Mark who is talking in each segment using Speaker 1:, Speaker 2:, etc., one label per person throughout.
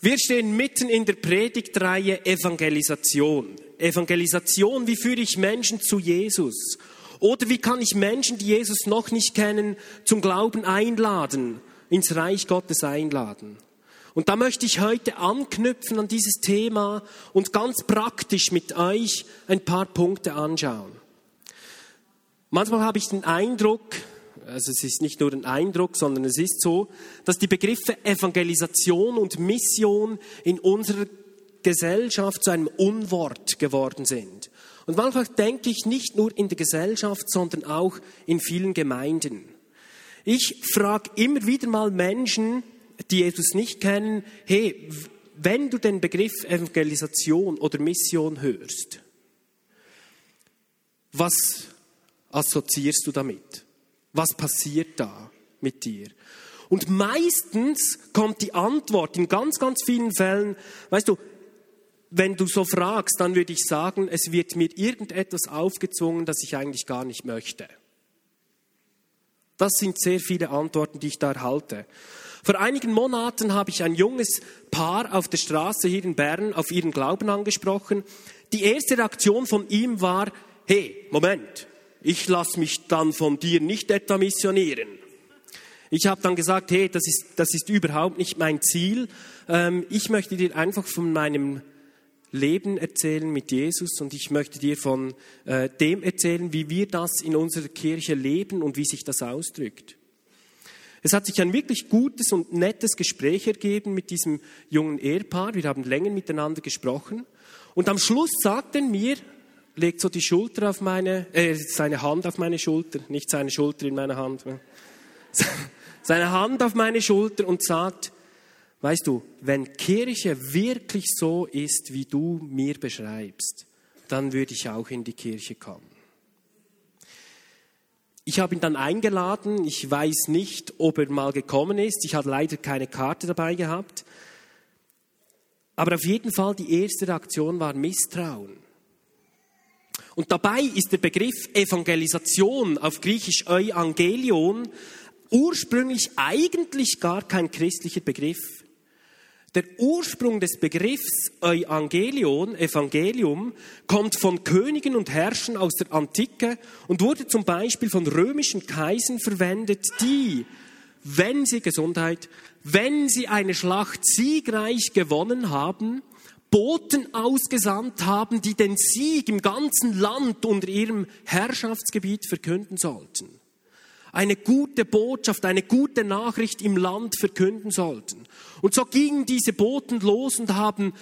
Speaker 1: Wir stehen mitten in der Predigtreihe Evangelisation. Evangelisation, wie führe ich Menschen zu Jesus? Oder wie kann ich Menschen, die Jesus noch nicht kennen, zum Glauben einladen, ins Reich Gottes einladen? Und da möchte ich heute anknüpfen an dieses Thema und ganz praktisch mit euch ein paar Punkte anschauen. Manchmal habe ich den Eindruck, also es ist nicht nur ein Eindruck, sondern es ist so, dass die Begriffe Evangelisation und Mission in unserer Gesellschaft zu einem Unwort geworden sind. Und manchmal denke ich nicht nur in der Gesellschaft, sondern auch in vielen Gemeinden. Ich frage immer wieder mal Menschen, die Jesus nicht kennen, hey, wenn du den Begriff Evangelisation oder Mission hörst, was assoziierst du damit? Was passiert da mit dir? Und meistens kommt die Antwort in ganz, ganz vielen Fällen, weißt du, wenn du so fragst, dann würde ich sagen, es wird mir irgendetwas aufgezwungen, das ich eigentlich gar nicht möchte. Das sind sehr viele Antworten, die ich da erhalte. Vor einigen Monaten habe ich ein junges Paar auf der Straße hier in Bern auf ihren Glauben angesprochen. Die erste Reaktion von ihm war, hey, Moment, ich lasse mich dann von dir nicht etwa missionieren. Ich habe dann gesagt, hey, das ist, das ist überhaupt nicht mein Ziel. Ähm, ich möchte dir einfach von meinem Leben erzählen mit Jesus und ich möchte dir von äh, dem erzählen, wie wir das in unserer Kirche leben und wie sich das ausdrückt. Es hat sich ein wirklich gutes und nettes Gespräch ergeben mit diesem jungen Ehepaar. Wir haben länger miteinander gesprochen. Und am Schluss sagt er mir, legt so die Schulter auf meine, äh, seine Hand auf meine Schulter, nicht seine Schulter in meine Hand, seine Hand auf meine Schulter und sagt, weißt du, wenn Kirche wirklich so ist, wie du mir beschreibst, dann würde ich auch in die Kirche kommen. Ich habe ihn dann eingeladen. Ich weiß nicht, ob er mal gekommen ist. Ich hatte leider keine Karte dabei gehabt. Aber auf jeden Fall die erste Reaktion war Misstrauen. Und dabei ist der Begriff Evangelisation auf Griechisch Euangelion ursprünglich eigentlich gar kein christlicher Begriff. Der Ursprung des Begriffs Euangelion, Evangelium, kommt von Königen und Herrschern aus der Antike und wurde zum Beispiel von römischen Kaisern verwendet, die, wenn sie Gesundheit, wenn sie eine Schlacht siegreich gewonnen haben, Boten ausgesandt haben, die den Sieg im ganzen Land unter ihrem Herrschaftsgebiet verkünden sollten. Eine gute Botschaft, eine gute Nachricht im Land verkünden sollten. Und so gingen diese Boten los und haben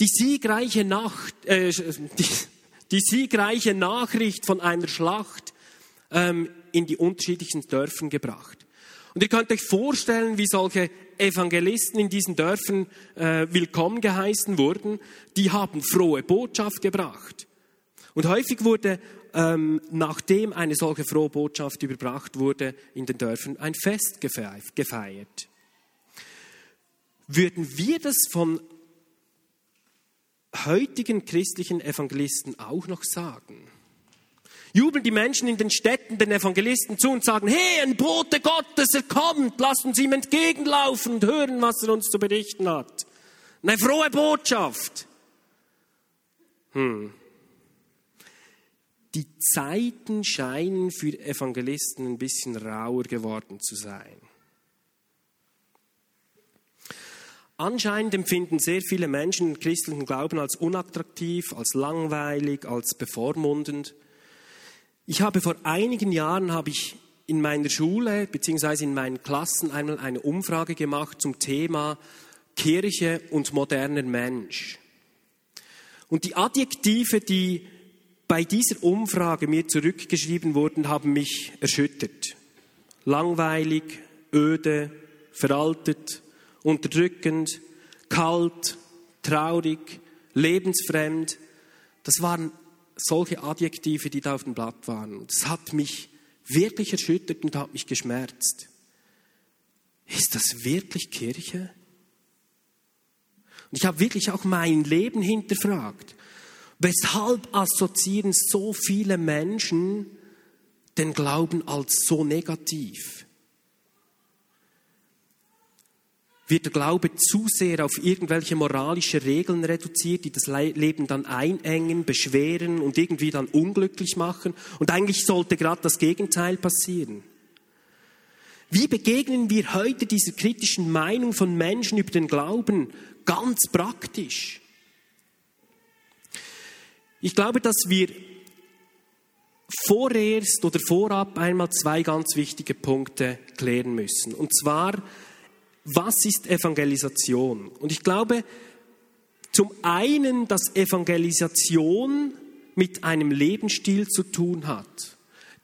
Speaker 1: die siegreiche, Nacht, äh, die, die siegreiche Nachricht von einer Schlacht ähm, in die unterschiedlichen Dörfern gebracht. Und ihr könnt euch vorstellen, wie solche Evangelisten in diesen Dörfern äh, willkommen geheißen wurden. Die haben frohe Botschaft gebracht. Und häufig wurde, ähm, nachdem eine solche frohe Botschaft überbracht wurde, in den Dörfern ein Fest gefeiert. Würden wir das von heutigen christlichen Evangelisten auch noch sagen? Jubeln die Menschen in den Städten den Evangelisten zu und sagen, hey, ein Bote Gottes, er kommt, lasst uns ihm entgegenlaufen und hören, was er uns zu berichten hat. Eine frohe Botschaft. Hm. Die Zeiten scheinen für Evangelisten ein bisschen rauer geworden zu sein. Anscheinend empfinden sehr viele Menschen den christlichen Glauben als unattraktiv, als langweilig, als bevormundend. Ich habe vor einigen Jahren habe ich in meiner Schule beziehungsweise in meinen Klassen einmal eine Umfrage gemacht zum Thema Kirche und moderner Mensch. Und die Adjektive, die bei dieser Umfrage mir zurückgeschrieben wurden, haben mich erschüttert. Langweilig, öde, veraltet, unterdrückend, kalt, traurig, lebensfremd. Das waren solche Adjektive, die da auf dem Blatt waren. Das hat mich wirklich erschüttert und hat mich geschmerzt. Ist das wirklich Kirche? Und ich habe wirklich auch mein Leben hinterfragt. Weshalb assoziieren so viele Menschen den Glauben als so negativ? Wird der Glaube zu sehr auf irgendwelche moralische Regeln reduziert, die das Leben dann einengen, beschweren und irgendwie dann unglücklich machen. Und eigentlich sollte gerade das Gegenteil passieren. Wie begegnen wir heute dieser kritischen Meinung von Menschen über den Glauben ganz praktisch? Ich glaube, dass wir vorerst oder vorab einmal zwei ganz wichtige Punkte klären müssen. Und zwar, was ist Evangelisation? Und ich glaube, zum einen, dass Evangelisation mit einem Lebensstil zu tun hat,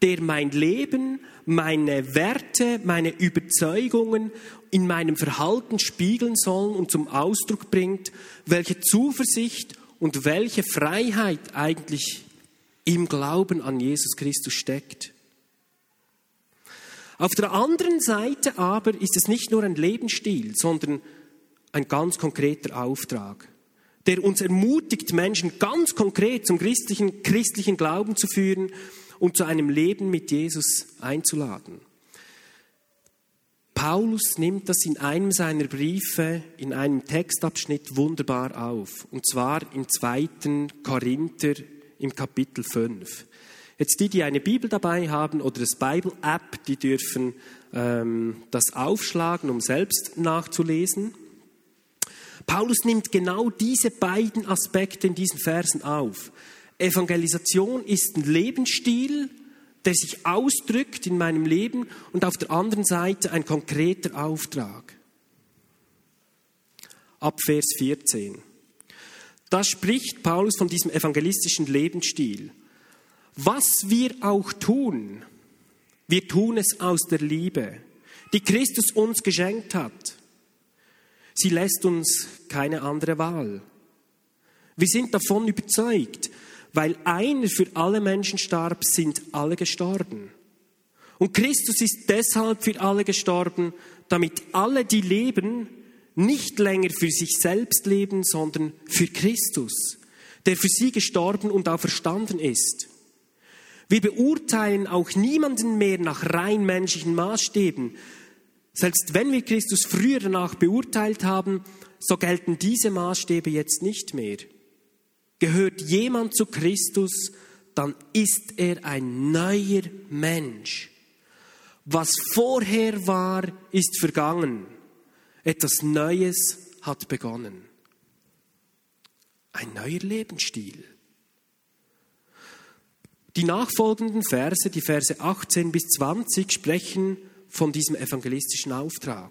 Speaker 1: der mein Leben, meine Werte, meine Überzeugungen in meinem Verhalten spiegeln soll und zum Ausdruck bringt, welche Zuversicht und welche Freiheit eigentlich im Glauben an Jesus Christus steckt. Auf der anderen Seite aber ist es nicht nur ein Lebensstil, sondern ein ganz konkreter Auftrag, der uns ermutigt, Menschen ganz konkret zum christlichen, christlichen Glauben zu führen und zu einem Leben mit Jesus einzuladen. Paulus nimmt das in einem seiner Briefe, in einem Textabschnitt wunderbar auf, und zwar im zweiten Korinther im Kapitel 5. Jetzt die, die eine Bibel dabei haben oder das Bible-App, die dürfen ähm, das aufschlagen, um selbst nachzulesen. Paulus nimmt genau diese beiden Aspekte in diesen Versen auf. Evangelisation ist ein Lebensstil, der sich ausdrückt in meinem Leben und auf der anderen Seite ein konkreter Auftrag. Ab Vers 14. Da spricht Paulus von diesem evangelistischen Lebensstil. Was wir auch tun, wir tun es aus der Liebe, die Christus uns geschenkt hat. Sie lässt uns keine andere Wahl. Wir sind davon überzeugt, weil einer für alle Menschen starb, sind alle gestorben. Und Christus ist deshalb für alle gestorben, damit alle, die leben, nicht länger für sich selbst leben, sondern für Christus, der für sie gestorben und auferstanden ist. Wir beurteilen auch niemanden mehr nach rein menschlichen Maßstäben. Selbst wenn wir Christus früher danach beurteilt haben, so gelten diese Maßstäbe jetzt nicht mehr. Gehört jemand zu Christus, dann ist er ein neuer Mensch. Was vorher war, ist vergangen. Etwas Neues hat begonnen. Ein neuer Lebensstil. Die nachfolgenden Verse, die Verse 18 bis 20, sprechen von diesem evangelistischen Auftrag.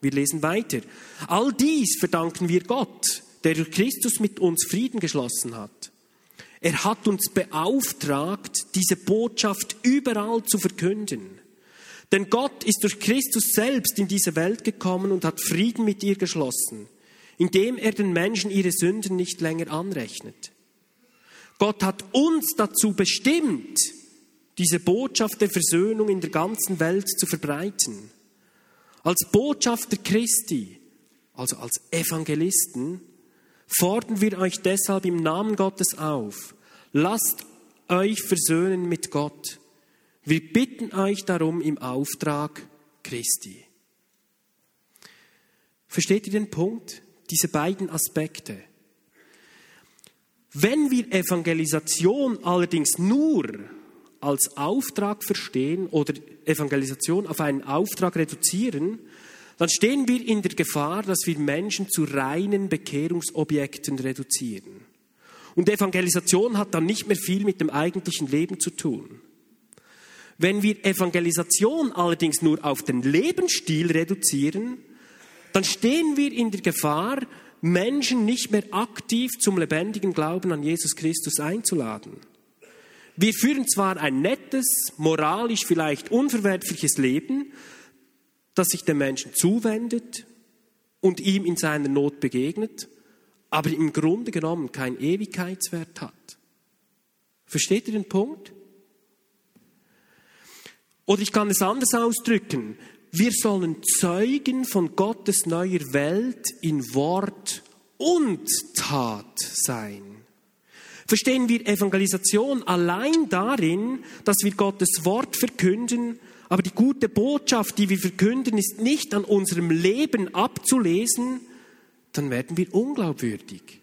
Speaker 1: Wir lesen weiter. All dies verdanken wir Gott, der durch Christus mit uns Frieden geschlossen hat. Er hat uns beauftragt, diese Botschaft überall zu verkünden. Denn Gott ist durch Christus selbst in diese Welt gekommen und hat Frieden mit ihr geschlossen, indem er den Menschen ihre Sünden nicht länger anrechnet. Gott hat uns dazu bestimmt, diese Botschaft der Versöhnung in der ganzen Welt zu verbreiten. Als Botschafter Christi, also als Evangelisten, fordern wir euch deshalb im Namen Gottes auf, lasst euch versöhnen mit Gott. Wir bitten euch darum im Auftrag Christi. Versteht ihr den Punkt? Diese beiden Aspekte. Wenn wir Evangelisation allerdings nur als Auftrag verstehen oder Evangelisation auf einen Auftrag reduzieren, dann stehen wir in der Gefahr, dass wir Menschen zu reinen Bekehrungsobjekten reduzieren. Und Evangelisation hat dann nicht mehr viel mit dem eigentlichen Leben zu tun. Wenn wir Evangelisation allerdings nur auf den Lebensstil reduzieren, dann stehen wir in der Gefahr, Menschen nicht mehr aktiv zum lebendigen Glauben an Jesus Christus einzuladen. Wir führen zwar ein nettes, moralisch vielleicht unverwerfliches Leben, das sich dem Menschen zuwendet und ihm in seiner Not begegnet, aber im Grunde genommen keinen Ewigkeitswert hat. Versteht ihr den Punkt? Oder ich kann es anders ausdrücken. Wir sollen Zeugen von Gottes neuer Welt in Wort und Tat sein. Verstehen wir Evangelisation allein darin, dass wir Gottes Wort verkünden, aber die gute Botschaft, die wir verkünden, ist nicht an unserem Leben abzulesen, dann werden wir unglaubwürdig.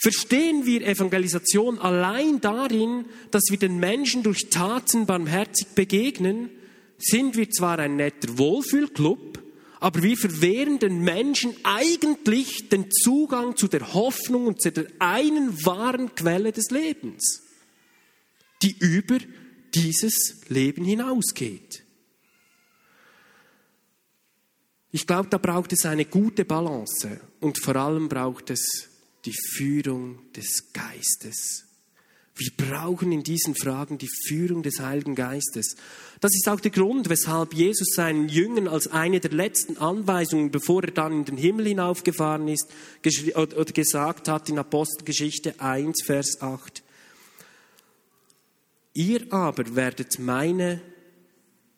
Speaker 1: Verstehen wir Evangelisation allein darin, dass wir den Menschen durch Taten barmherzig begegnen, sind wir zwar ein netter Wohlfühlclub, aber wir verwehren den Menschen eigentlich den Zugang zu der Hoffnung und zu der einen wahren Quelle des Lebens, die über dieses Leben hinausgeht. Ich glaube, da braucht es eine gute Balance und vor allem braucht es die Führung des Geistes. Wir brauchen in diesen Fragen die Führung des Heiligen Geistes. Das ist auch der Grund, weshalb Jesus seinen Jüngern als eine der letzten Anweisungen, bevor er dann in den Himmel hinaufgefahren ist, gesagt hat in Apostelgeschichte 1, Vers 8. Ihr aber werdet meine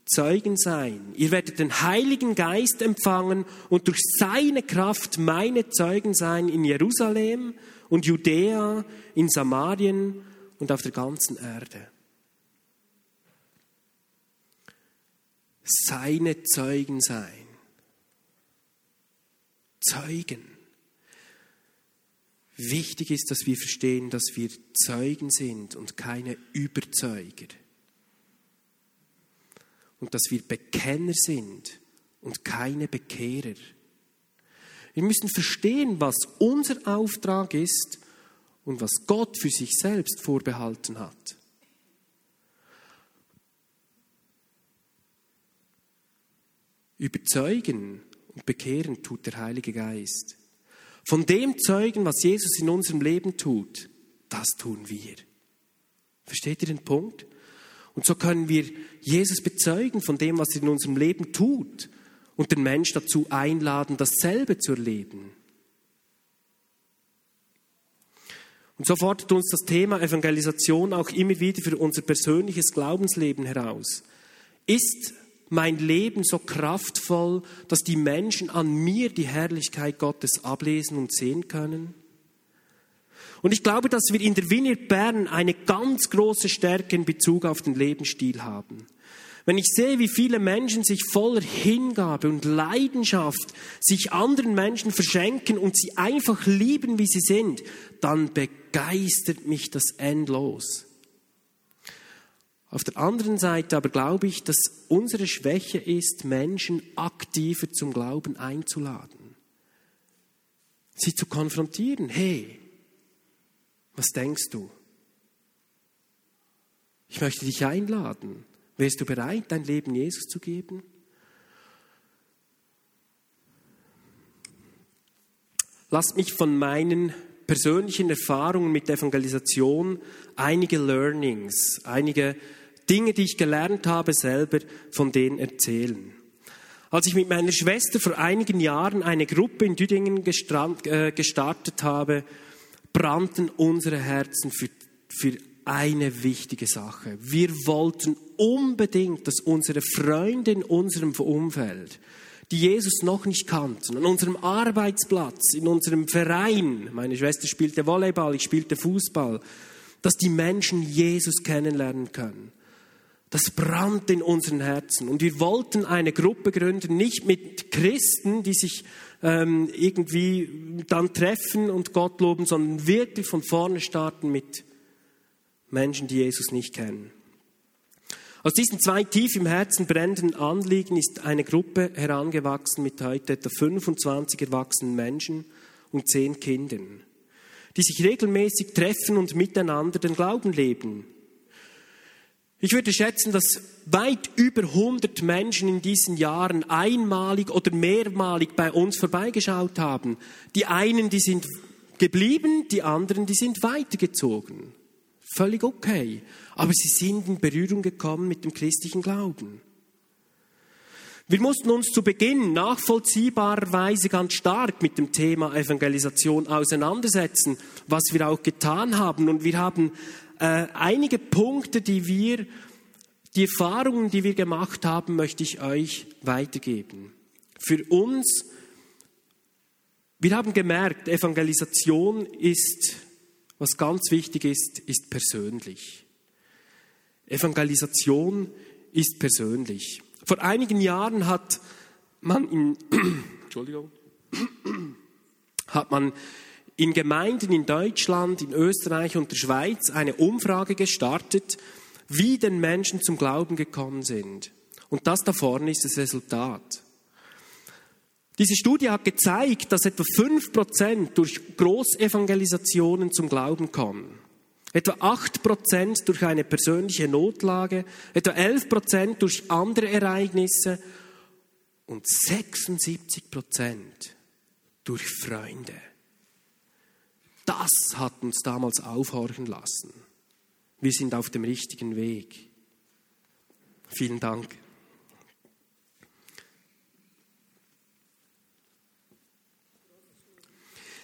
Speaker 1: Zeugen sein. Ihr werdet den Heiligen Geist empfangen und durch seine Kraft meine Zeugen sein in Jerusalem und Judäa, in Samarien und auf der ganzen Erde. Seine Zeugen sein. Zeugen. Wichtig ist, dass wir verstehen, dass wir Zeugen sind und keine Überzeuger und dass wir Bekenner sind und keine Bekehrer. Wir müssen verstehen, was unser Auftrag ist und was Gott für sich selbst vorbehalten hat. Überzeugen und bekehren tut der Heilige Geist. Von dem Zeugen, was Jesus in unserem Leben tut, das tun wir. Versteht ihr den Punkt? Und so können wir Jesus bezeugen von dem, was er in unserem Leben tut und den Mensch dazu einladen, dasselbe zu erleben. Und so fordert uns das Thema Evangelisation auch immer wieder für unser persönliches Glaubensleben heraus. Ist mein Leben so kraftvoll, dass die Menschen an mir die Herrlichkeit Gottes ablesen und sehen können? Und ich glaube, dass wir in der Vineyard Bern eine ganz große Stärke in Bezug auf den Lebensstil haben. Wenn ich sehe, wie viele Menschen sich voller Hingabe und Leidenschaft sich anderen Menschen verschenken und sie einfach lieben, wie sie sind, dann begeistert mich das endlos. Auf der anderen Seite aber glaube ich, dass unsere Schwäche ist, Menschen aktiver zum Glauben einzuladen. Sie zu konfrontieren. Hey, was denkst du? Ich möchte dich einladen. Wärst du bereit, dein Leben Jesus zu geben? Lass mich von meinen persönlichen Erfahrungen mit Evangelisation einige Learnings, einige Dinge, die ich gelernt habe, selber von denen erzählen. Als ich mit meiner Schwester vor einigen Jahren eine Gruppe in Düdingen äh, gestartet habe, brannten unsere Herzen für, für eine wichtige Sache. Wir wollten unbedingt, dass unsere Freunde in unserem Umfeld, die Jesus noch nicht kannten, an unserem Arbeitsplatz, in unserem Verein, meine Schwester spielte Volleyball, ich spielte Fußball, dass die Menschen Jesus kennenlernen können. Das brannte in unseren Herzen. Und wir wollten eine Gruppe gründen, nicht mit Christen, die sich ähm, irgendwie dann treffen und Gott loben, sondern wirklich von vorne starten mit Menschen, die Jesus nicht kennen. Aus diesen zwei tief im Herzen brennenden Anliegen ist eine Gruppe herangewachsen mit heute etwa 25 erwachsenen Menschen und zehn Kindern, die sich regelmäßig treffen und miteinander den Glauben leben. Ich würde schätzen, dass weit über 100 Menschen in diesen Jahren einmalig oder mehrmalig bei uns vorbeigeschaut haben. Die einen, die sind geblieben, die anderen, die sind weitergezogen. Völlig okay. Aber sie sind in Berührung gekommen mit dem christlichen Glauben. Wir mussten uns zu Beginn nachvollziehbarerweise ganz stark mit dem Thema Evangelisation auseinandersetzen, was wir auch getan haben. Und wir haben äh, einige Punkte, die wir, die Erfahrungen, die wir gemacht haben, möchte ich euch weitergeben. Für uns, wir haben gemerkt, Evangelisation ist, was ganz wichtig ist, ist persönlich. Evangelisation ist persönlich. Vor einigen Jahren hat man in, Entschuldigung, hat man in Gemeinden in Deutschland, in Österreich und der Schweiz eine Umfrage gestartet, wie den Menschen zum Glauben gekommen sind. Und das da vorne ist das Resultat. Diese Studie hat gezeigt, dass etwa 5% durch Großevangelisationen zum Glauben kommen. Etwa 8% durch eine persönliche Notlage, etwa 11% durch andere Ereignisse und 76% durch Freunde. Das hat uns damals aufhorchen lassen. Wir sind auf dem richtigen Weg. Vielen Dank.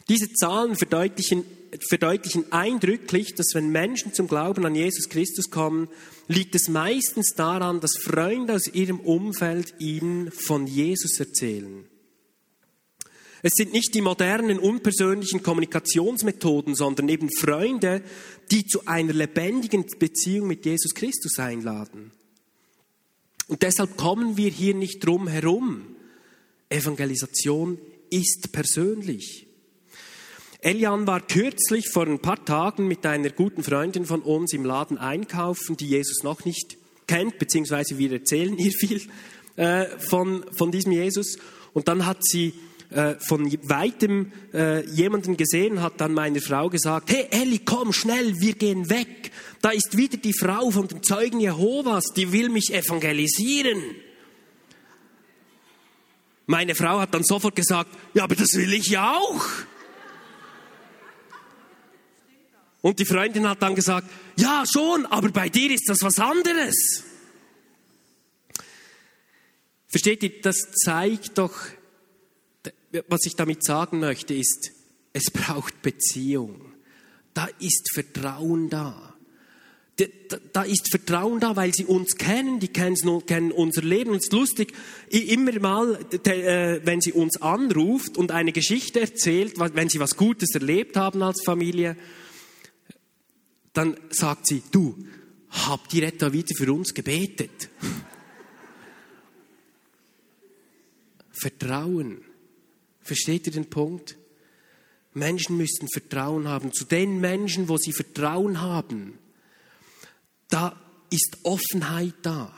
Speaker 1: Diese Zahlen verdeutlichen, verdeutlichen eindrücklich, dass wenn Menschen zum Glauben an Jesus Christus kommen, liegt es meistens daran, dass Freunde aus ihrem Umfeld ihnen von Jesus erzählen. Es sind nicht die modernen, unpersönlichen Kommunikationsmethoden, sondern eben Freunde, die zu einer lebendigen Beziehung mit Jesus Christus einladen. Und deshalb kommen wir hier nicht drum herum. Evangelisation ist persönlich. Elian war kürzlich vor ein paar Tagen mit einer guten Freundin von uns im Laden einkaufen, die Jesus noch nicht kennt, beziehungsweise wir erzählen ihr viel äh, von, von diesem Jesus. Und dann hat sie äh, von weitem äh, jemanden gesehen, hat dann meine Frau gesagt, hey Elli, komm schnell, wir gehen weg. Da ist wieder die Frau von den Zeugen Jehovas, die will mich evangelisieren. Meine Frau hat dann sofort gesagt, ja, aber das will ich ja auch. Und die Freundin hat dann gesagt, ja schon, aber bei dir ist das was anderes. Versteht ihr, das zeigt doch, was ich damit sagen möchte, ist, es braucht Beziehung. Da ist Vertrauen da. Da ist Vertrauen da, weil sie uns kennen, die kennen unser Leben. Und es ist lustig, immer mal, äh, wenn sie uns anruft und eine Geschichte erzählt, wenn sie was Gutes erlebt haben als Familie, dann sagt sie, du, habt ihr etwa wieder für uns gebetet? Vertrauen. Versteht ihr den Punkt? Menschen müssen Vertrauen haben. Zu den Menschen, wo sie Vertrauen haben, da ist Offenheit da.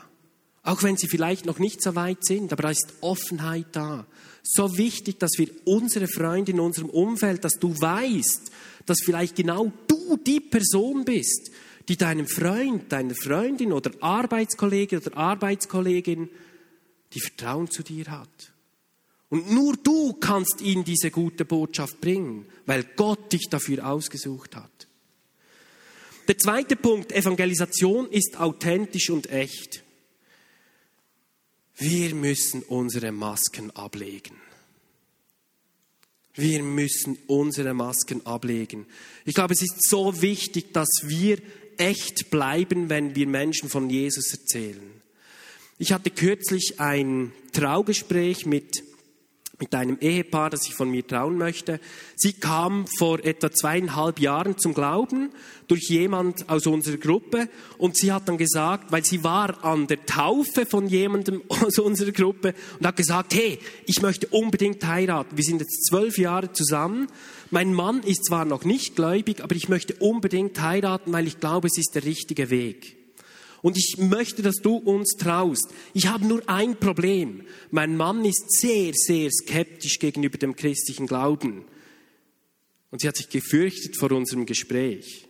Speaker 1: Auch wenn sie vielleicht noch nicht so weit sind, aber da ist Offenheit da. So wichtig, dass wir unsere Freunde in unserem Umfeld, dass du weißt, dass vielleicht genau die Person bist, die deinem Freund, deiner Freundin oder Arbeitskollege oder Arbeitskollegin, die Vertrauen zu dir hat. Und nur du kannst ihnen diese gute Botschaft bringen, weil Gott dich dafür ausgesucht hat. Der zweite Punkt, Evangelisation ist authentisch und echt. Wir müssen unsere Masken ablegen. Wir müssen unsere Masken ablegen. Ich glaube, es ist so wichtig, dass wir echt bleiben, wenn wir Menschen von Jesus erzählen. Ich hatte kürzlich ein Traugespräch mit mit einem Ehepaar, das sich von mir trauen möchte. Sie kam vor etwa zweieinhalb Jahren zum Glauben durch jemand aus unserer Gruppe und sie hat dann gesagt, weil sie war an der Taufe von jemandem aus unserer Gruppe und hat gesagt, hey, ich möchte unbedingt heiraten. Wir sind jetzt zwölf Jahre zusammen. Mein Mann ist zwar noch nicht gläubig, aber ich möchte unbedingt heiraten, weil ich glaube, es ist der richtige Weg. Und ich möchte, dass du uns traust. Ich habe nur ein Problem. Mein Mann ist sehr, sehr skeptisch gegenüber dem christlichen Glauben. Und sie hat sich gefürchtet vor unserem Gespräch.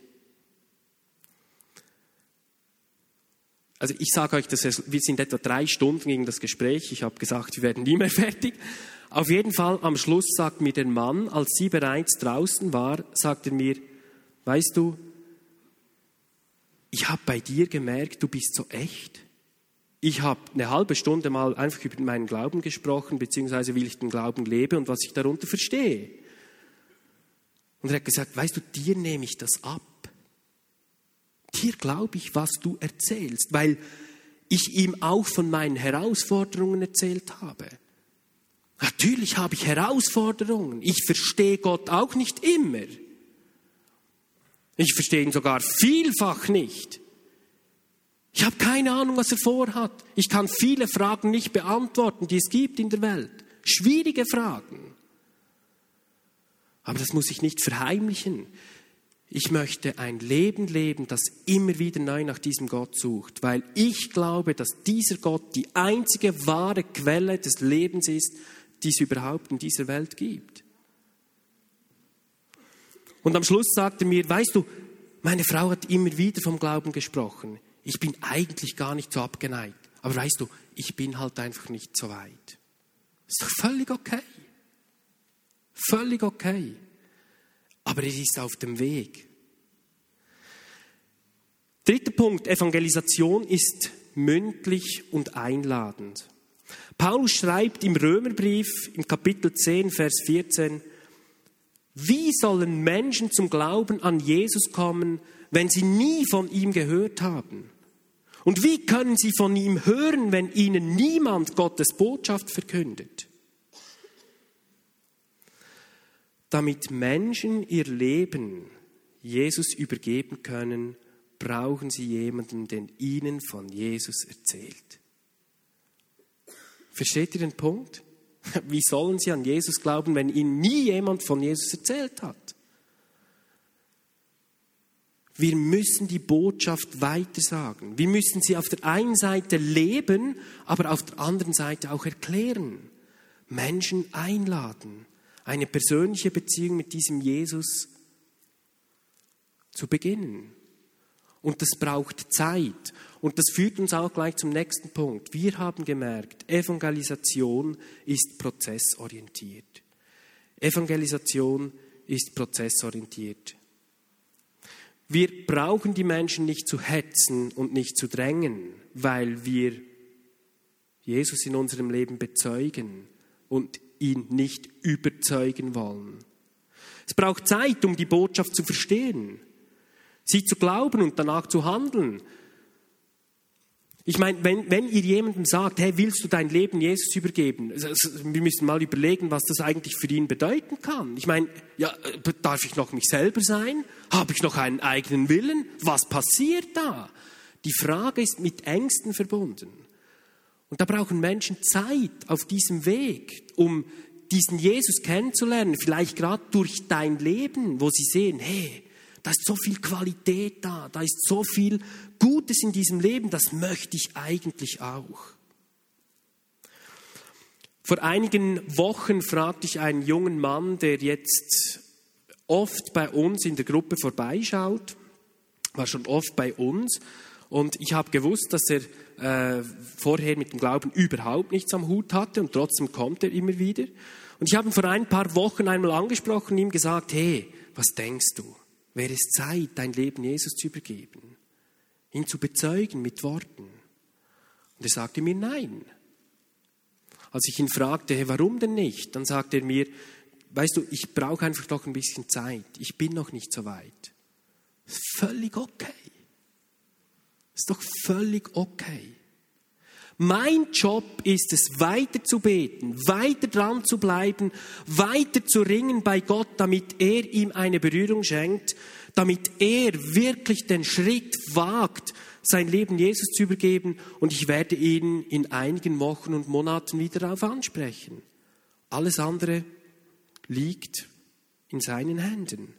Speaker 1: Also ich sage euch, dass wir sind etwa drei Stunden gegen das Gespräch. Ich habe gesagt, wir werden nie mehr fertig. Auf jeden Fall am Schluss sagt mir der Mann, als sie bereits draußen war, sagt er mir, weißt du, ich habe bei dir gemerkt, du bist so echt. Ich habe eine halbe Stunde mal einfach über meinen Glauben gesprochen, beziehungsweise wie ich den Glauben lebe und was ich darunter verstehe. Und er hat gesagt, weißt du, dir nehme ich das ab. Dir glaube ich, was du erzählst, weil ich ihm auch von meinen Herausforderungen erzählt habe. Natürlich habe ich Herausforderungen. Ich verstehe Gott auch nicht immer. Ich verstehe ihn sogar vielfach nicht. Ich habe keine Ahnung, was er vorhat. Ich kann viele Fragen nicht beantworten, die es gibt in der Welt. Schwierige Fragen. Aber das muss ich nicht verheimlichen. Ich möchte ein Leben leben, das immer wieder neu nach diesem Gott sucht, weil ich glaube, dass dieser Gott die einzige wahre Quelle des Lebens ist, die es überhaupt in dieser Welt gibt. Und am Schluss sagte mir, weißt du, meine Frau hat immer wieder vom Glauben gesprochen. Ich bin eigentlich gar nicht so abgeneigt. Aber weißt du, ich bin halt einfach nicht so weit. Ist doch völlig okay. Völlig okay. Aber es ist auf dem Weg. Dritter Punkt, Evangelisation ist mündlich und einladend. Paulus schreibt im Römerbrief im Kapitel 10, Vers 14, wie sollen Menschen zum Glauben an Jesus kommen, wenn sie nie von ihm gehört haben? Und wie können sie von ihm hören, wenn ihnen niemand Gottes Botschaft verkündet? Damit Menschen ihr Leben Jesus übergeben können, brauchen sie jemanden, der ihnen von Jesus erzählt. Versteht ihr den Punkt? Wie sollen sie an Jesus glauben, wenn ihnen nie jemand von Jesus erzählt hat? Wir müssen die Botschaft weitersagen. Wir müssen sie auf der einen Seite leben, aber auf der anderen Seite auch erklären. Menschen einladen eine persönliche Beziehung mit diesem Jesus zu beginnen. Und das braucht Zeit. Und das führt uns auch gleich zum nächsten Punkt. Wir haben gemerkt, Evangelisation ist prozessorientiert. Evangelisation ist prozessorientiert. Wir brauchen die Menschen nicht zu hetzen und nicht zu drängen, weil wir Jesus in unserem Leben bezeugen und ihn nicht überzeugen wollen. Es braucht Zeit, um die Botschaft zu verstehen, sie zu glauben und danach zu handeln. Ich meine, wenn, wenn ihr jemandem sagt, hey, willst du dein Leben Jesus übergeben? Wir müssen mal überlegen, was das eigentlich für ihn bedeuten kann. Ich meine, ja, darf ich noch mich selber sein? Habe ich noch einen eigenen Willen? Was passiert da? Die Frage ist mit Ängsten verbunden. Und da brauchen Menschen Zeit auf diesem Weg, um diesen Jesus kennenzulernen, vielleicht gerade durch dein Leben, wo sie sehen, hey, da ist so viel Qualität da, da ist so viel Gutes in diesem Leben, das möchte ich eigentlich auch. Vor einigen Wochen fragte ich einen jungen Mann, der jetzt oft bei uns in der Gruppe vorbeischaut, war schon oft bei uns, und ich habe gewusst, dass er äh, vorher mit dem Glauben überhaupt nichts am Hut hatte und trotzdem kommt er immer wieder. Und ich habe ihn vor ein paar Wochen einmal angesprochen und ihm gesagt, hey, was denkst du? Wäre es Zeit, dein Leben Jesus zu übergeben? Ihn zu bezeugen mit Worten? Und er sagte mir nein. Als ich ihn fragte, hey, warum denn nicht? Dann sagte er mir, weißt du, ich brauche einfach noch ein bisschen Zeit. Ich bin noch nicht so weit. Ist völlig okay. Ist doch völlig okay. Mein Job ist es, weiter zu beten, weiter dran zu bleiben, weiter zu ringen bei Gott, damit er ihm eine Berührung schenkt, damit er wirklich den Schritt wagt, sein Leben Jesus zu übergeben und ich werde ihn in einigen Wochen und Monaten wieder darauf ansprechen. Alles andere liegt in seinen Händen.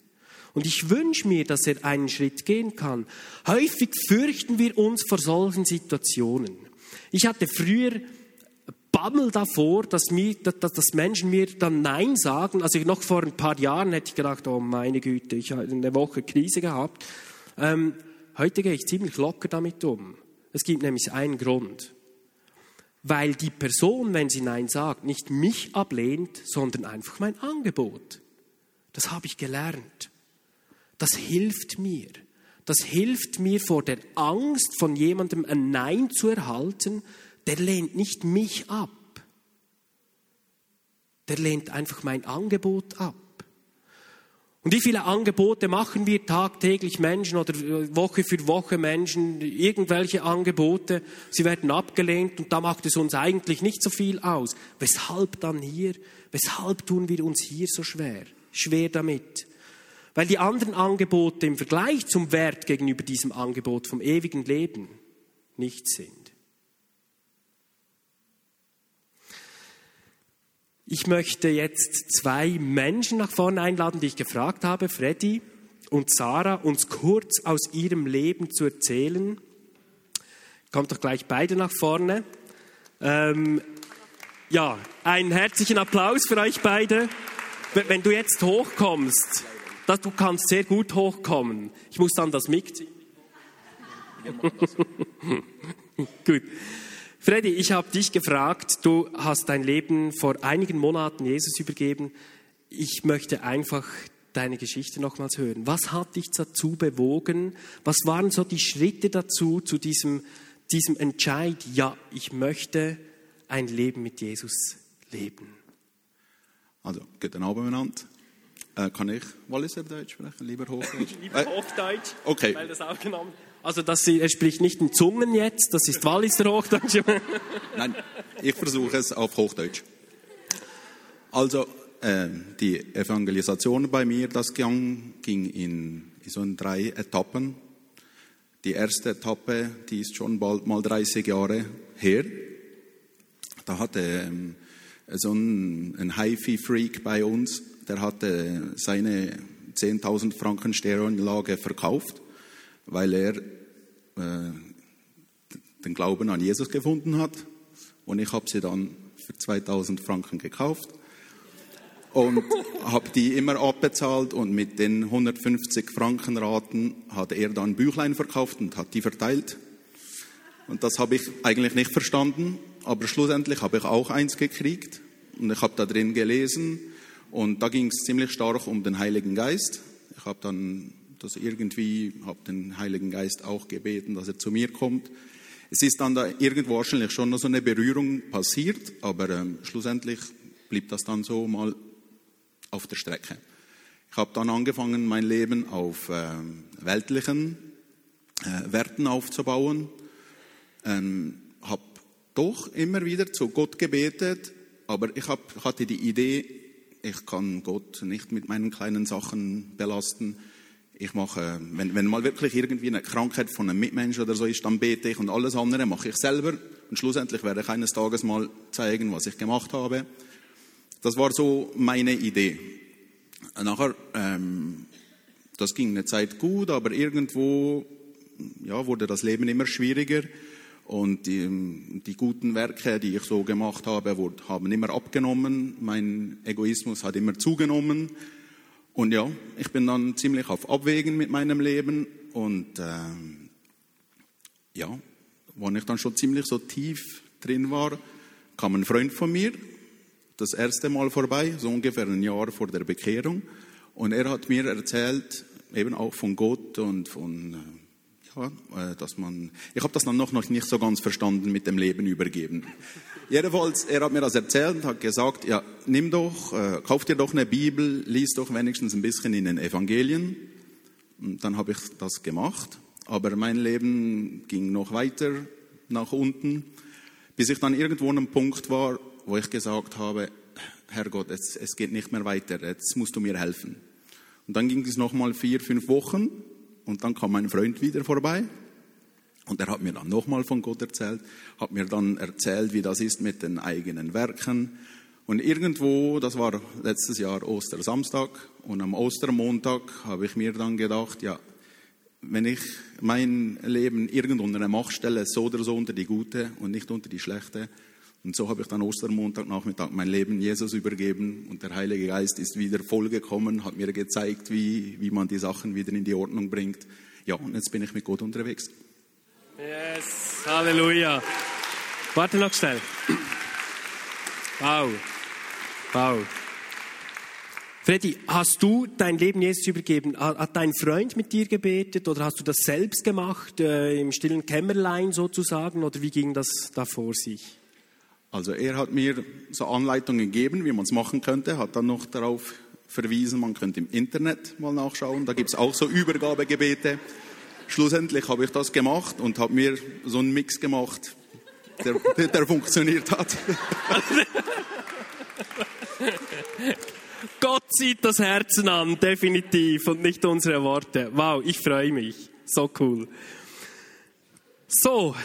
Speaker 1: Und ich wünsche mir, dass er einen Schritt gehen kann. Häufig fürchten wir uns vor solchen Situationen. Ich hatte früher Bammel davor, dass, mir, dass, dass Menschen mir dann Nein sagen. Also noch vor ein paar Jahren hätte ich gedacht, oh meine Güte, ich habe eine Woche Krise gehabt. Ähm, heute gehe ich ziemlich locker damit um. Es gibt nämlich einen Grund. Weil die Person, wenn sie Nein sagt, nicht mich ablehnt, sondern einfach mein Angebot. Das habe ich gelernt. Das hilft mir. Das hilft mir vor der Angst, von jemandem ein Nein zu erhalten. Der lehnt nicht mich ab. Der lehnt einfach mein Angebot ab. Und wie viele Angebote machen wir tagtäglich Menschen oder Woche für Woche Menschen, irgendwelche Angebote, sie werden abgelehnt und da macht es uns eigentlich nicht so viel aus. Weshalb dann hier? Weshalb tun wir uns hier so schwer? Schwer damit. Weil die anderen Angebote im Vergleich zum Wert gegenüber diesem Angebot vom ewigen Leben nichts sind. Ich möchte jetzt zwei Menschen nach vorne einladen, die ich gefragt habe, Freddy und Sarah, uns kurz aus ihrem Leben zu erzählen. Kommt doch gleich beide nach vorne. Ähm, ja, einen herzlichen Applaus für euch beide. Wenn du jetzt hochkommst, dass du kannst sehr gut hochkommen. Ich muss dann das Mic ziehen. gut. Freddy, ich habe dich gefragt, du hast dein Leben vor einigen Monaten Jesus übergeben. Ich möchte einfach deine Geschichte nochmals hören. Was hat dich dazu bewogen? Was waren so die Schritte dazu, zu diesem, diesem Entscheid, ja, ich möchte ein Leben mit Jesus leben?
Speaker 2: Also, guten Abend miteinander. Äh, kann ich Walliser Deutsch sprechen? Lieber Hochdeutsch?
Speaker 1: Lieber Hochdeutsch,
Speaker 2: okay.
Speaker 1: weil das auch genommen also das, er spricht nicht in Zungen jetzt, das ist Walliser Hochdeutsch.
Speaker 2: Nein, ich versuche es auf Hochdeutsch. Also äh, die Evangelisation bei mir, das ging, ging in, in so in drei Etappen. Die erste Etappe, die ist schon bald mal 30 Jahre her. Da hatte ähm, so ein, ein HiFi-Freak bei uns, der hatte seine 10.000 Franken Stereoanlage verkauft weil er äh, den Glauben an Jesus gefunden hat. Und ich habe sie dann für 2000 Franken gekauft und habe die immer abbezahlt und mit den 150 Franken Raten hat er dann Büchlein verkauft und hat die verteilt. Und das habe ich eigentlich nicht verstanden, aber schlussendlich habe ich auch eins gekriegt und ich habe da drin gelesen und da ging es ziemlich stark um den Heiligen Geist. Ich habe dann das irgendwie, habe den Heiligen Geist auch gebeten, dass er zu mir kommt. Es ist dann da irgendwo wahrscheinlich schon noch so eine Berührung passiert, aber ähm, schlussendlich blieb das dann so mal auf der Strecke. Ich habe dann angefangen, mein Leben auf ähm, weltlichen äh, Werten aufzubauen, ähm, doch immer wieder zu Gott gebetet, aber ich hab, hatte die Idee, ich kann Gott nicht mit meinen kleinen Sachen belasten ich mache, wenn, wenn mal wirklich irgendwie eine Krankheit von einem Mitmenschen oder so ist, dann bete ich und alles andere mache ich selber. Und schlussendlich werde ich eines Tages mal zeigen, was ich gemacht habe. Das war so meine Idee. Nachher, ähm, das ging eine Zeit gut, aber irgendwo ja, wurde das Leben immer schwieriger. Und die, die, guten Werke, die ich so gemacht habe, haben immer abgenommen. Mein Egoismus hat immer zugenommen. Und ja, ich bin dann ziemlich auf Abwägen mit meinem Leben und äh, ja, wo ich dann schon ziemlich so tief drin war, kam ein Freund von mir das erste Mal vorbei, so ungefähr ein Jahr vor der Bekehrung. Und er hat mir erzählt, eben auch von Gott und von, äh, ja, äh, dass man, ich habe das dann noch nicht so ganz verstanden mit dem Leben übergeben. Jedenfalls, er hat mir das erzählt und hat gesagt, ja, nimm doch, äh, kauf dir doch eine Bibel, lies doch wenigstens ein bisschen in den Evangelien. Und dann habe ich das gemacht. Aber mein Leben ging noch weiter nach unten, bis ich dann irgendwo an einem Punkt war, wo ich gesagt habe, Herrgott, es, es geht nicht mehr weiter, jetzt musst du mir helfen. Und dann ging es noch mal vier, fünf Wochen und dann kam mein Freund wieder vorbei und er hat mir dann nochmal von Gott erzählt, hat mir dann erzählt, wie das ist mit den eigenen Werken. Und irgendwo, das war letztes Jahr Ostersamstag und am Ostermontag habe ich mir dann gedacht, ja, wenn ich mein Leben irgendwo unter eine Macht stelle, so oder so unter die gute und nicht unter die schlechte. Und so habe ich dann Ostermontag Nachmittag mein Leben Jesus übergeben und der Heilige Geist ist wieder vollgekommen, hat mir gezeigt, wie, wie man die Sachen wieder in die Ordnung bringt. Ja, und jetzt bin ich mit Gott unterwegs.
Speaker 1: Yes, Halleluja. Warte noch schnell. Wow. Wow. Freddy, hast du dein Leben Jesus übergeben? Hat dein Freund mit dir gebetet oder hast du das selbst gemacht, äh, im stillen Kämmerlein sozusagen? Oder wie ging das da vor sich?
Speaker 2: Also er hat mir so Anleitungen gegeben, wie man es machen könnte, hat dann noch darauf verwiesen, man könnte im Internet mal nachschauen. Da gibt es auch so Übergabegebete. Schlussendlich habe ich das gemacht und habe mir so einen Mix gemacht, der, der funktioniert hat.
Speaker 1: Gott sieht das Herzen an, definitiv, und nicht unsere Worte. Wow, ich freue mich. So cool. So,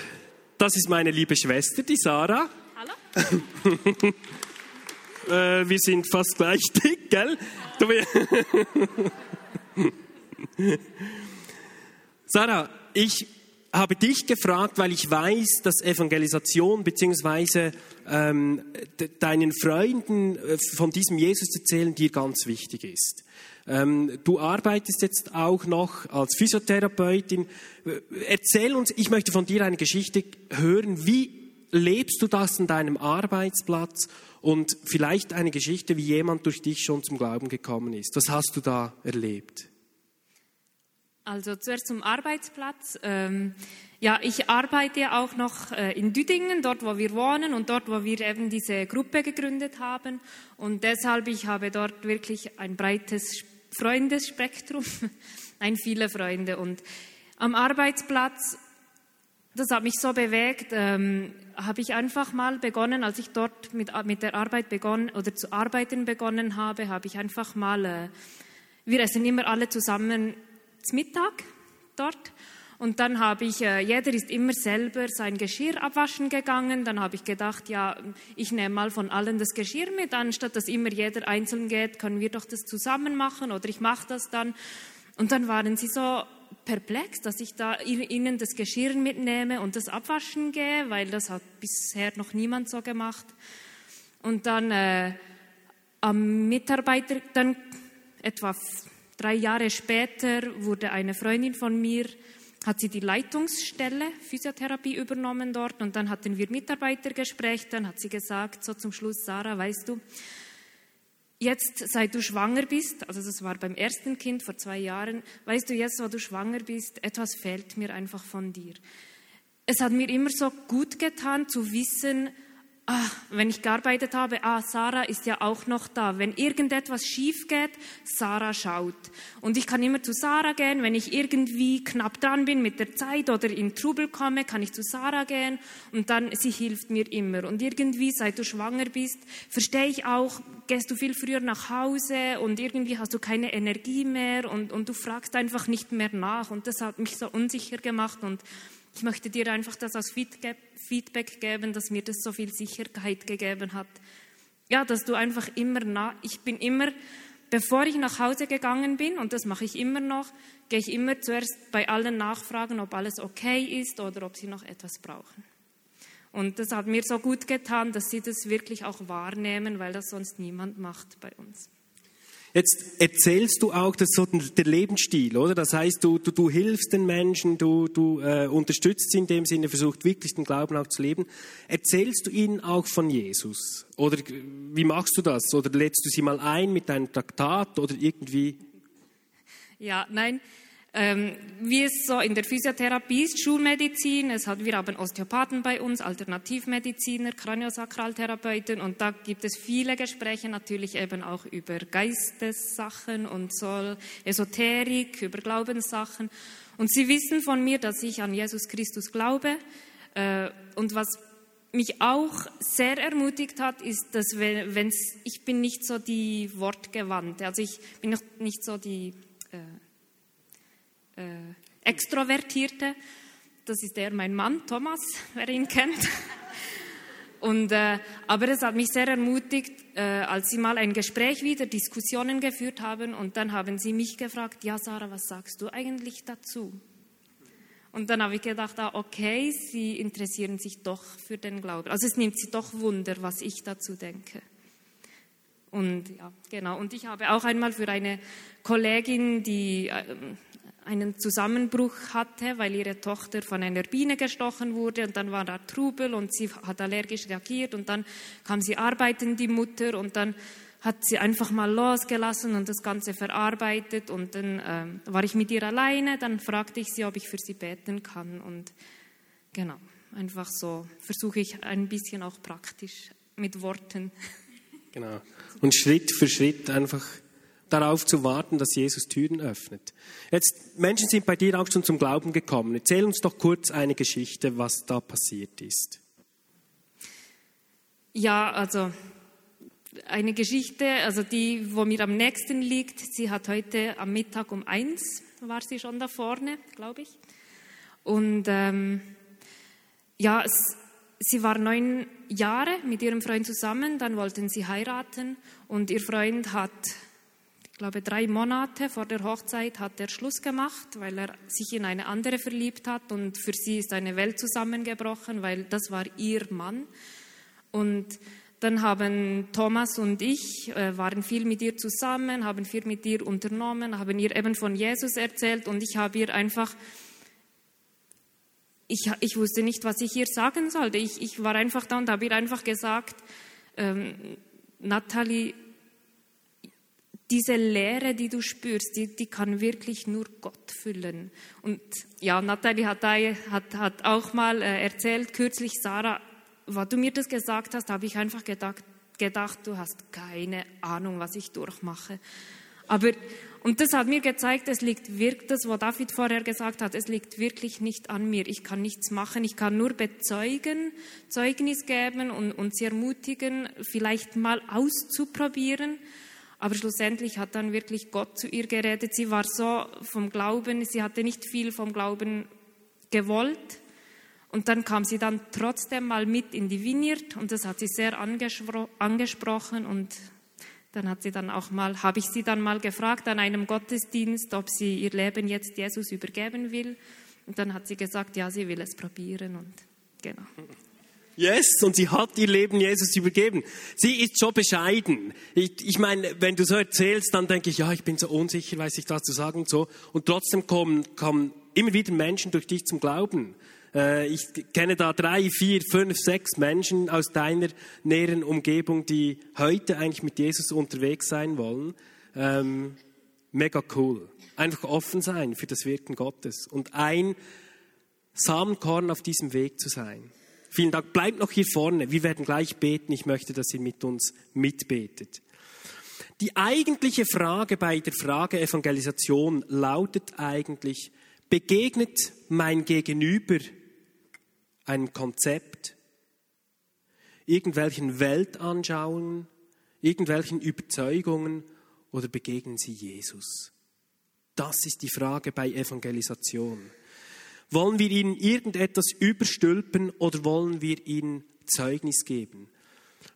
Speaker 1: das ist meine liebe Schwester, die Sarah. Äh, wir sind fast gleich dick, gell? Sarah, ich habe dich gefragt, weil ich weiß, dass Evangelisation beziehungsweise ähm, deinen Freunden äh, von diesem Jesus erzählen dir ganz wichtig ist. Ähm, du arbeitest jetzt auch noch als Physiotherapeutin. Äh, erzähl uns, ich möchte von dir eine Geschichte hören. Wie lebst du das an deinem Arbeitsplatz? Und vielleicht eine Geschichte, wie jemand durch dich schon zum Glauben gekommen ist. Was hast du da erlebt?
Speaker 3: Also zuerst zum Arbeitsplatz. Ähm, ja, ich arbeite auch noch äh, in Düdingen, dort wo wir wohnen und dort wo wir eben diese Gruppe gegründet haben. Und deshalb, ich habe dort wirklich ein breites Freundesspektrum, ein viele Freunde. Und am Arbeitsplatz, das hat mich so bewegt, ähm, habe ich einfach mal begonnen, als ich dort mit, mit der Arbeit begonnen oder zu arbeiten begonnen habe, habe ich einfach mal, äh, wir essen immer alle zusammen Mittag dort. Und dann habe ich, äh, jeder ist immer selber sein Geschirr abwaschen gegangen. Dann habe ich gedacht, ja, ich nehme mal von allen das Geschirr mit, anstatt dass immer jeder einzeln geht, können wir doch das zusammen machen oder ich mache das dann. Und dann waren sie so perplex, dass ich da ihnen das Geschirr mitnehme und das abwaschen gehe, weil das hat bisher noch niemand so gemacht. Und dann äh, am Mitarbeiter, dann etwa Drei Jahre später wurde eine Freundin von mir, hat sie die Leitungsstelle Physiotherapie übernommen dort und dann hatten wir Mitarbeitergespräch. Dann hat sie gesagt, so zum Schluss, Sarah, weißt du, jetzt seit du schwanger bist, also das war beim ersten Kind vor zwei Jahren, weißt du, jetzt, wo du schwanger bist, etwas fehlt mir einfach von dir. Es hat mir immer so gut getan zu wissen, ah, wenn ich gearbeitet habe, ah, Sarah ist ja auch noch da. Wenn irgendetwas schief geht, Sarah schaut. Und ich kann immer zu Sarah gehen, wenn ich irgendwie knapp dran bin mit der Zeit oder in Trubel komme, kann ich zu Sarah gehen und dann, sie hilft mir immer. Und irgendwie, seit du schwanger bist, verstehe ich auch, gehst du viel früher nach Hause und irgendwie hast du keine Energie mehr und, und du fragst einfach nicht mehr nach. Und das hat mich so unsicher gemacht und ich möchte dir einfach das als Feedback geben, dass mir das so viel Sicherheit gegeben hat. Ja, dass du einfach immer nah, ich bin immer, bevor ich nach Hause gegangen bin, und das mache ich immer noch, gehe ich immer zuerst bei allen nachfragen, ob alles okay ist oder ob sie noch etwas brauchen. Und das hat mir so gut getan, dass sie das wirklich auch wahrnehmen, weil das sonst niemand macht bei uns.
Speaker 1: Jetzt erzählst du auch das so der Lebensstil, oder? Das heißt, du, du, du hilfst den Menschen, du, du äh, unterstützt sie in dem Sinne, versucht wirklich den Glauben auch zu leben. Erzählst du ihnen auch von Jesus? Oder wie machst du das? Oder lädst du sie mal ein mit deinem Traktat oder irgendwie?
Speaker 3: Ja, nein, ähm, wie es so in der Physiotherapie ist, Schulmedizin, es hat, wir haben Osteopathen bei uns, Alternativmediziner, Kraniosakraltherapeuten und da gibt es viele Gespräche natürlich eben auch über Geistessachen und so Esoterik, über Glaubenssachen. Und sie wissen von mir, dass ich an Jesus Christus glaube. Äh, und was mich auch sehr ermutigt hat, ist, dass wenn ich bin nicht so die Wortgewandte, also ich bin nicht so die äh, äh, Extrovertierte. Das ist der mein Mann, Thomas, wer ihn kennt. Und, äh, aber es hat mich sehr ermutigt, äh, als sie mal ein Gespräch wieder, Diskussionen geführt haben und dann haben sie mich gefragt, ja Sarah, was sagst du eigentlich dazu? Und dann habe ich gedacht, ah, okay, sie interessieren sich doch für den Glauben. Also es nimmt sie doch Wunder, was ich dazu denke. Und ja, genau. Und ich habe auch einmal für eine Kollegin, die äh, einen Zusammenbruch hatte, weil ihre Tochter von einer Biene gestochen wurde und dann war da Trubel und sie hat allergisch reagiert und dann kam sie arbeiten, die Mutter, und dann hat sie einfach mal losgelassen und das Ganze verarbeitet und dann äh, war ich mit ihr alleine, dann fragte ich sie, ob ich für sie beten kann und genau, einfach so versuche ich ein bisschen auch praktisch mit Worten.
Speaker 1: Genau. Und Schritt für Schritt einfach darauf zu warten, dass Jesus Türen öffnet. Jetzt, Menschen sind bei dir auch schon zum Glauben gekommen. Erzähl uns doch kurz eine Geschichte, was da passiert ist.
Speaker 3: Ja, also eine Geschichte, also die, wo mir am nächsten liegt. Sie hat heute am Mittag um eins war sie schon da vorne, glaube ich. Und ähm, ja, es, sie war neun Jahre mit ihrem Freund zusammen, dann wollten sie heiraten und ihr Freund hat, ich glaube, drei Monate vor der Hochzeit hat er Schluss gemacht, weil er sich in eine andere verliebt hat und für sie ist eine Welt zusammengebrochen, weil das war ihr Mann. Und dann haben Thomas und ich, äh, waren viel mit ihr zusammen, haben viel mit ihr unternommen, haben ihr eben von Jesus erzählt und ich habe ihr einfach ich, ich wusste nicht, was ich ihr sagen sollte. Ich, ich war einfach da und habe ihr einfach gesagt, ähm, Nathalie, diese Leere, die du spürst, die, die kann wirklich nur Gott füllen. Und ja, Nathalie hat, hat, hat auch mal äh, erzählt, kürzlich, Sarah, was du mir das gesagt hast, habe ich einfach gedacht, gedacht, du hast keine Ahnung, was ich durchmache. Aber und das hat mir gezeigt, es liegt wirklich, das, was David vorher gesagt hat, es liegt wirklich nicht an mir. Ich kann nichts machen, ich kann nur bezeugen, Zeugnis geben und, und sie ermutigen, vielleicht mal auszuprobieren. Aber schlussendlich hat dann wirklich Gott zu ihr geredet. Sie war so vom Glauben, sie hatte nicht viel vom Glauben gewollt. Und dann kam sie dann trotzdem mal mit in die Vineyard und das hat sie sehr angespro angesprochen und dann hat sie dann auch mal, habe ich sie dann mal gefragt an einem Gottesdienst, ob sie ihr Leben jetzt Jesus übergeben will. Und dann hat sie gesagt, ja, sie will es probieren und genau.
Speaker 1: Yes, und sie hat ihr Leben Jesus übergeben. Sie ist so bescheiden. Ich, ich meine, wenn du so erzählst, dann denke ich, ja, ich bin so unsicher, weiß ich was zu sagen und so. Und trotzdem kommen, kommen immer wieder Menschen durch dich zum Glauben. Äh, ich kenne da drei, vier, fünf, sechs Menschen aus deiner näheren Umgebung, die heute eigentlich mit Jesus unterwegs sein wollen. Ähm, mega cool. Einfach offen sein für das Wirken Gottes und ein Samenkorn auf diesem Weg zu sein. Vielen Dank. Bleibt noch hier vorne. Wir werden gleich beten. Ich möchte, dass ihr mit uns mitbetet. Die eigentliche Frage bei der Frage Evangelisation lautet eigentlich, begegnet mein Gegenüber einem Konzept, irgendwelchen Weltanschauungen, irgendwelchen Überzeugungen oder begegnen sie Jesus? Das ist die Frage bei Evangelisation. Wollen wir ihnen irgendetwas überstülpen oder wollen wir ihnen Zeugnis geben?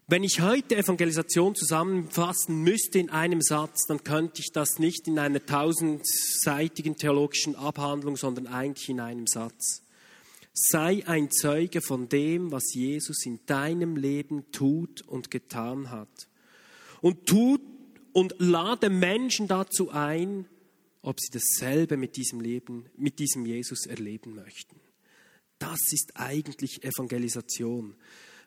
Speaker 1: Wenn ich heute Evangelisation zusammenfassen müsste in einem Satz, dann könnte ich das nicht in einer tausendseitigen theologischen Abhandlung, sondern eigentlich in einem Satz. Sei ein Zeuge von dem, was Jesus in deinem Leben tut und getan hat. Und tut und lade Menschen dazu ein, ob sie dasselbe mit diesem Leben, mit diesem Jesus erleben möchten. Das ist eigentlich Evangelisation.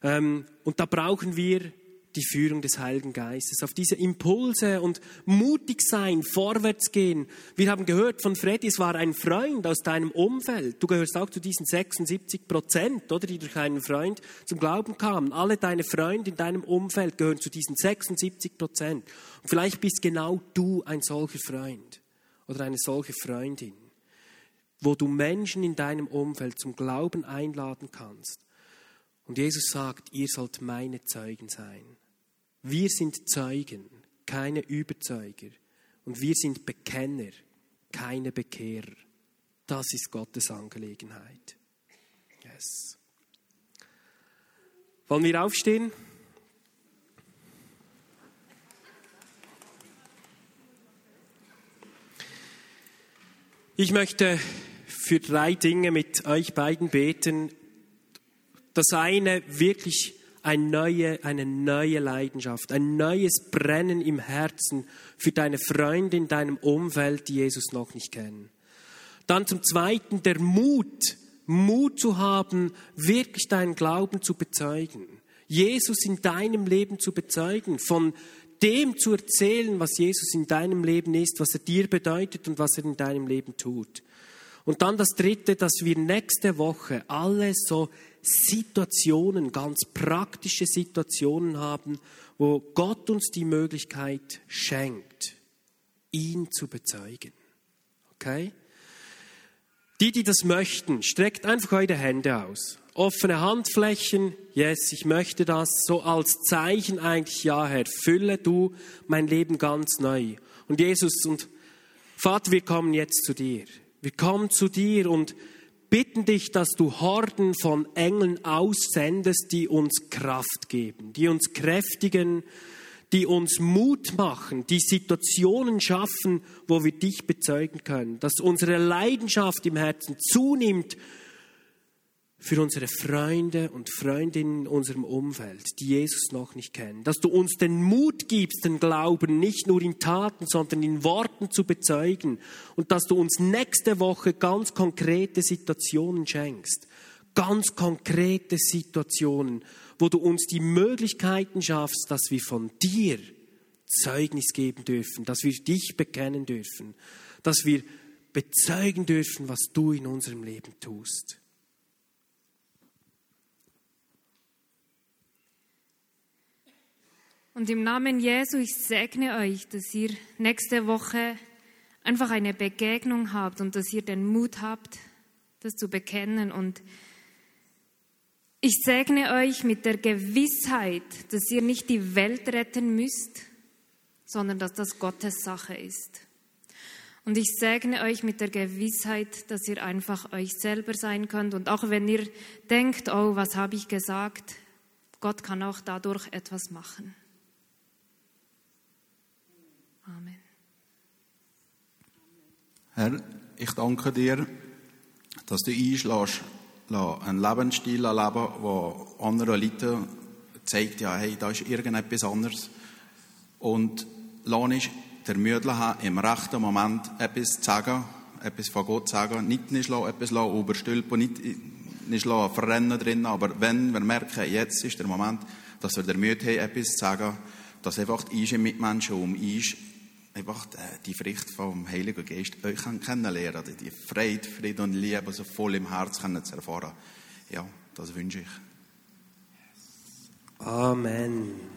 Speaker 1: Ähm, und da brauchen wir die Führung des Heiligen Geistes, auf diese Impulse und mutig sein, vorwärts gehen. Wir haben gehört von Freddy, es war ein Freund aus deinem Umfeld. Du gehörst auch zu diesen 76 Prozent, oder, die durch einen Freund zum Glauben kamen. Alle deine Freunde in deinem Umfeld gehören zu diesen 76 Prozent. Vielleicht bist genau du ein solcher Freund oder eine solche Freundin, wo du Menschen in deinem Umfeld zum Glauben einladen kannst. Und Jesus sagt, ihr sollt meine Zeugen sein. Wir sind Zeugen, keine Überzeuger. Und wir sind Bekenner, keine Bekehrer. Das ist Gottes Angelegenheit. Yes. Wollen wir aufstehen? Ich möchte für drei Dinge mit euch beiden beten. Das eine wirklich eine neue, eine neue Leidenschaft, ein neues Brennen im Herzen für deine Freunde in deinem Umfeld, die Jesus noch nicht kennen. Dann zum Zweiten der Mut, Mut zu haben, wirklich deinen Glauben zu bezeugen. Jesus in deinem Leben zu bezeugen, von dem zu erzählen, was Jesus in deinem Leben ist, was er dir bedeutet und was er in deinem Leben tut. Und dann das Dritte, dass wir nächste Woche alle so Situationen, ganz praktische Situationen haben, wo Gott uns die Möglichkeit schenkt, ihn zu bezeugen. Okay? Die, die das möchten, streckt einfach eure Hände aus. Offene Handflächen, yes, ich möchte das, so als Zeichen eigentlich, ja Herr, fülle du mein Leben ganz neu. Und Jesus und Vater, wir kommen jetzt zu dir. Wir kommen zu dir und bitten dich, dass du Horden von Engeln aussendest, die uns Kraft geben, die uns kräftigen, die uns Mut machen, die Situationen schaffen, wo wir dich bezeugen können, dass unsere Leidenschaft im Herzen zunimmt für unsere Freunde und Freundinnen in unserem Umfeld, die Jesus noch nicht kennen. Dass du uns den Mut gibst, den Glauben nicht nur in Taten, sondern in Worten zu bezeugen. Und dass du uns nächste Woche ganz konkrete Situationen schenkst. Ganz konkrete Situationen, wo du uns die Möglichkeiten schaffst, dass wir von dir Zeugnis geben dürfen, dass wir dich bekennen dürfen, dass wir bezeugen dürfen, was du in unserem Leben tust.
Speaker 3: Und im Namen Jesu, ich segne euch, dass ihr nächste Woche einfach eine Begegnung habt und dass ihr den Mut habt, das zu bekennen. Und ich segne euch mit der Gewissheit, dass ihr nicht die Welt retten müsst, sondern dass das Gottes Sache ist. Und ich segne euch mit der Gewissheit, dass ihr einfach euch selber sein könnt. Und auch wenn ihr denkt, oh, was habe ich gesagt, Gott kann auch dadurch etwas machen. Amen.
Speaker 2: Herr, ich danke dir, dass du einschlägst, einen Lebensstil leben, der anderen Leuten zeigt, ja, hey, da ist irgendetwas anderes. Und lass der haben, im rechten Moment etwas zu sagen, etwas von Gott zu sagen, nicht, nicht etwas überstülpen, nicht, nicht verrennen drin, aber wenn wir merken, jetzt ist der Moment, dass wir der Müde haben, etwas zu sagen, dass einfach die Mitmenschen um uns einfach äh, die Frucht vom Heiligen Geist euch kennenlernen, die Freude, Frieden und Liebe so voll im Herz zu erfahren. Ja, das wünsche ich.
Speaker 1: Amen.